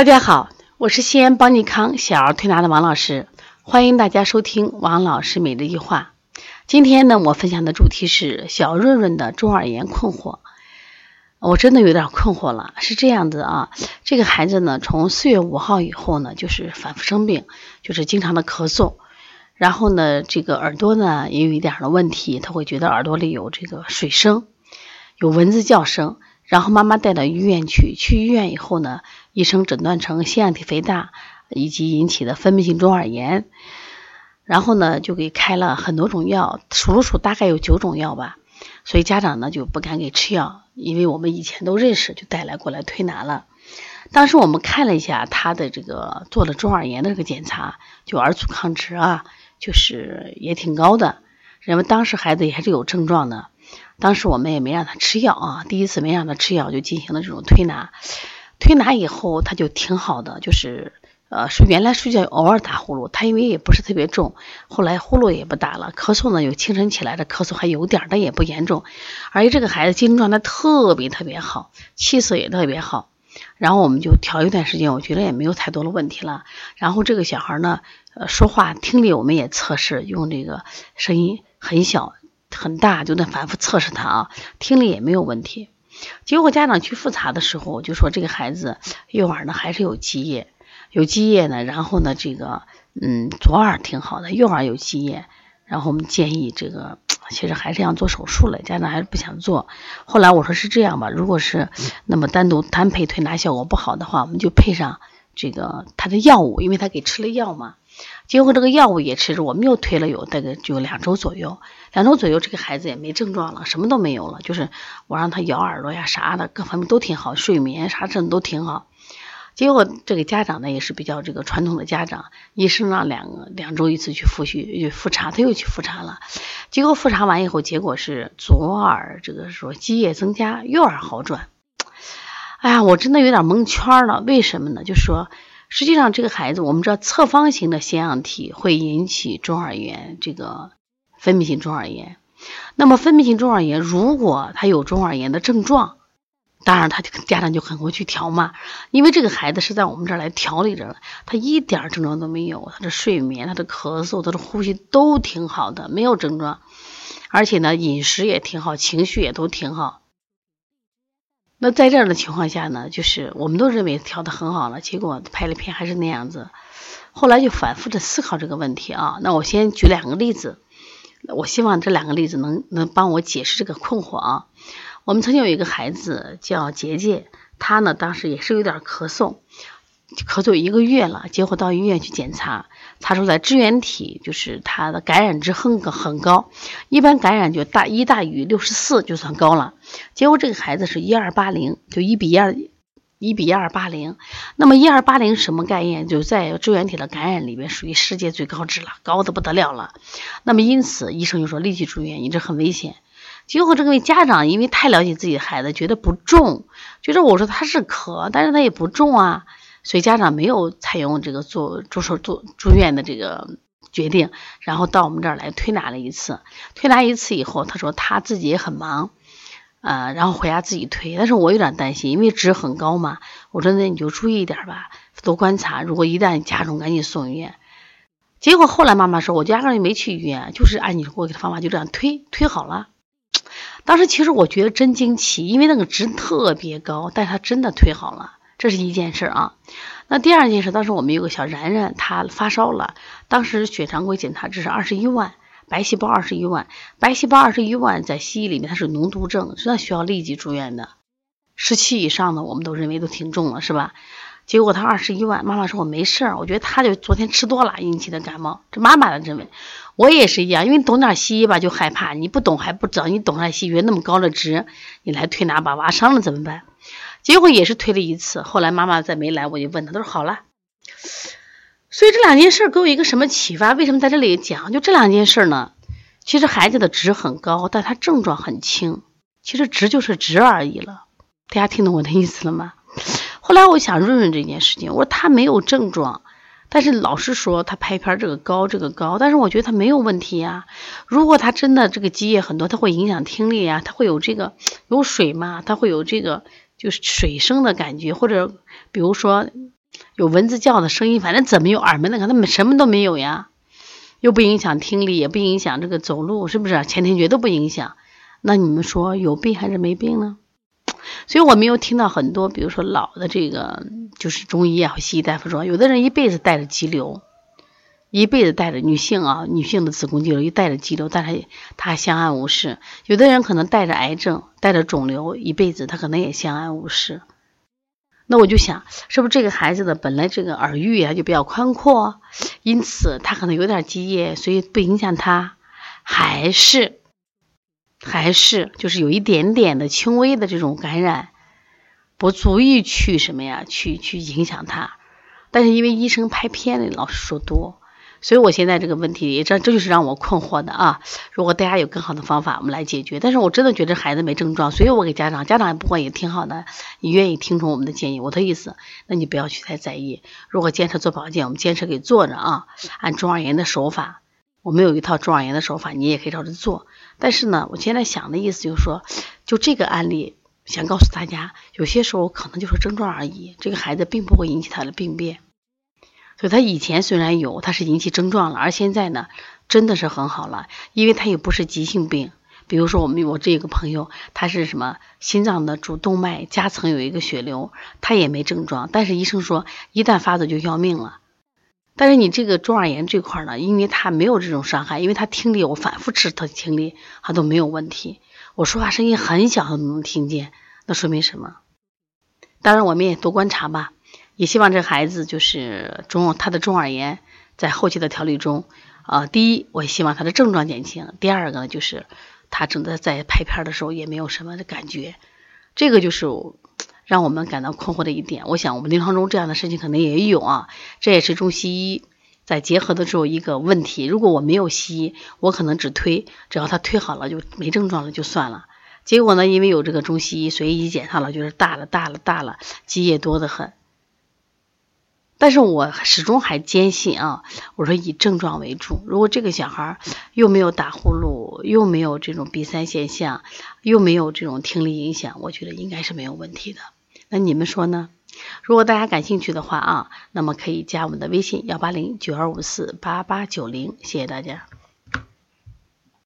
大家好，我是西安邦尼康小儿推拿的王老师，欢迎大家收听王老师每日一话。今天呢，我分享的主题是小润润的中耳炎困惑。我真的有点困惑了，是这样子啊，这个孩子呢，从四月五号以后呢，就是反复生病，就是经常的咳嗽，然后呢，这个耳朵呢也有一点的问题，他会觉得耳朵里有这个水声，有蚊子叫声。然后妈妈带到医院去，去医院以后呢，医生诊断成腺样体肥大以及引起的分泌性中耳炎，然后呢就给开了很多种药，数了数大概有九种药吧，所以家长呢就不敢给吃药，因为我们以前都认识，就带来过来推拿了。当时我们看了一下他的这个做了中耳炎的这个检查，就耳阻抗值啊，就是也挺高的，认为当时孩子也还是有症状的。当时我们也没让他吃药啊，第一次没让他吃药就进行了这种推拿，推拿以后他就挺好的，就是呃是原来睡觉偶尔打呼噜，他因为也不是特别重，后来呼噜也不打了，咳嗽呢有清晨起来的咳嗽还有点，但也不严重，而且这个孩子精神状态特别特别好，气色也特别好，然后我们就调一段时间，我觉得也没有太多的问题了，然后这个小孩呢，呃说话听力我们也测试，用这个声音很小。很大，就在反复测试他啊，听力也没有问题。结果家长去复查的时候，就说这个孩子右耳呢还是有积液，有积液呢。然后呢，这个嗯左耳挺好的，右耳有积液。然后我们建议这个其实还是要做手术了，家长还是不想做。后来我说是这样吧，如果是那么单独单配推拿效果不好的话，我们就配上这个他的药物，因为他给吃了药嘛。结果这个药物也吃着，我们又推了有大概就两周左右，两周左右这个孩子也没症状了，什么都没有了，就是我让他咬耳朵呀啥的，各方面都挺好，睡眠啥症都挺好。结果这个家长呢也是比较这个传统的家长，医生让两个两周一次去复训复查，他又去复查了。结果复查完以后，结果是左耳这个说积液增加，右耳好转。哎呀，我真的有点蒙圈了，为什么呢？就说。实际上，这个孩子，我们知道侧方形的腺样体会引起中耳炎，这个分泌性中耳炎。那么，分泌性中耳炎如果他有中耳炎的症状，当然他就家长就很会去调嘛。因为这个孩子是在我们这儿来调理着了，他一点症状都没有，他的睡眠、他的咳嗽、他的呼吸都挺好的，没有症状，而且呢，饮食也挺好，情绪也都挺好。那在这样的情况下呢，就是我们都认为调的很好了，结果拍了片还是那样子。后来就反复的思考这个问题啊。那我先举两个例子，我希望这两个例子能能帮我解释这个困惑啊。我们曾经有一个孩子叫杰杰，他呢当时也是有点咳嗽。咳嗽一个月了，结果到医院去检查，查出来支原体就是它的感染值很很高，一般感染就大一大于六十四就算高了。结果这个孩子是一二八零，就一比二一比一二八零。那么一二八零什么概念？就在支原体的感染里面属于世界最高值了，高的不得了了。那么因此医生就说立即住院，你这很危险。结果这个家长因为太了解自己的孩子，觉得不重，觉得我说他是咳，但是他也不重啊。所以家长没有采用这个做住手做住院的这个决定，然后到我们这儿来推拿了一次。推拿一次以后，他说他自己也很忙，呃，然后回家自己推。但是我有点担心，因为值很高嘛。我说那你就注意一点吧，多观察。如果一旦加重，赶紧送医院。结果后来妈妈说，我压根就没去医院，就是按你给我的方法就这样推推好了。当时其实我觉得真惊奇，因为那个值特别高，但他真的推好了。这是一件事啊，那第二件事，当时我们有个小然然，他发烧了，当时血常规检查值是二十一万，白细胞二十一万，白细胞二十一万，在西医里面它是脓毒症，那需要立即住院的，十七以上的我们都认为都挺重了，是吧？结果他二十一万，妈妈说我没事儿，我觉得他就昨天吃多了引起的感冒，这妈妈的认为，我也是一样，因为懂点西医吧就害怕，你不懂还不知道，你懂点西医那么高的值，你来推拿把娃伤了怎么办？结果也是推了一次，后来妈妈再没来，我就问他，他说好了。所以这两件事给我一个什么启发？为什么在这里讲？就这两件事呢？其实孩子的值很高，但他症状很轻，其实值就是值而已了。大家听懂我的意思了吗？后来我想润润这件事情，我说他没有症状，但是老师说他拍片这个高，这个高，但是我觉得他没有问题呀。如果他真的这个积液很多，他会影响听力呀，他会有这个有水嘛，他会有这个。就是水声的感觉，或者比如说有蚊子叫的声音，反正怎么有耳鸣的，他们什么都没有呀，又不影响听力，也不影响这个走路，是不是？前庭觉都不影响，那你们说有病还是没病呢？所以我没有听到很多，比如说老的这个就是中医啊、西医大夫说，有的人一辈子带着肌瘤，一辈子带着女性啊，女性的子宫肌瘤一带着肌瘤，但是她相安无事；有的人可能带着癌症、带着肿瘤，一辈子他可能也相安无事。那我就想，是不是这个孩子的本来这个耳域啊就比较宽阔，因此他可能有点积液，所以不影响他，还是还是就是有一点点的轻微的这种感染，不足以去什么呀，去去影响他。但是因为医生拍片的老师说多。所以，我现在这个问题，这这就是让我困惑的啊！如果大家有更好的方法，我们来解决。但是我真的觉得孩子没症状，所以我给家长，家长也不管也挺好的，你愿意听从我们的建议。我的意思，那你不要去太在意。如果坚持做保健，我们坚持给做着啊，按中耳炎的手法，我们有一套中耳炎的手法，你也可以照着做。但是呢，我现在想的意思就是说，就这个案例，想告诉大家，有些时候可能就是症状而已，这个孩子并不会引起他的病变。所以他以前虽然有，他是引起症状了，而现在呢，真的是很好了，因为他也不是急性病。比如说我们我这个朋友，他是什么心脏的主动脉夹层有一个血瘤，他也没症状，但是医生说一旦发作就要命了。但是你这个中耳炎这块呢，因为他没有这种伤害，因为他听力我反复吃他听力，他都没有问题。我说话声音很小，他都能听见，那说明什么？当然我们也多观察吧。也希望这孩子就是中他的中耳炎，在后期的调理中，啊，第一，我希望他的症状减轻；第二个呢，就是他正在在拍片的时候也没有什么的感觉，这个就是让我们感到困惑的一点。我想我们临床中这样的事情可能也有啊，这也是中西医在结合的时候一个问题。如果我没有西医，我可能只推，只要他推好了就没症状了就算了。结果呢，因为有这个中西医所以一检查了，就是大了大了大了，积液多得很。但是我始终还坚信啊，我说以症状为主。如果这个小孩又没有打呼噜，又没有这种鼻塞现象，又没有这种听力影响，我觉得应该是没有问题的。那你们说呢？如果大家感兴趣的话啊，那么可以加我们的微信幺八零九二五四八八九零，谢谢大家。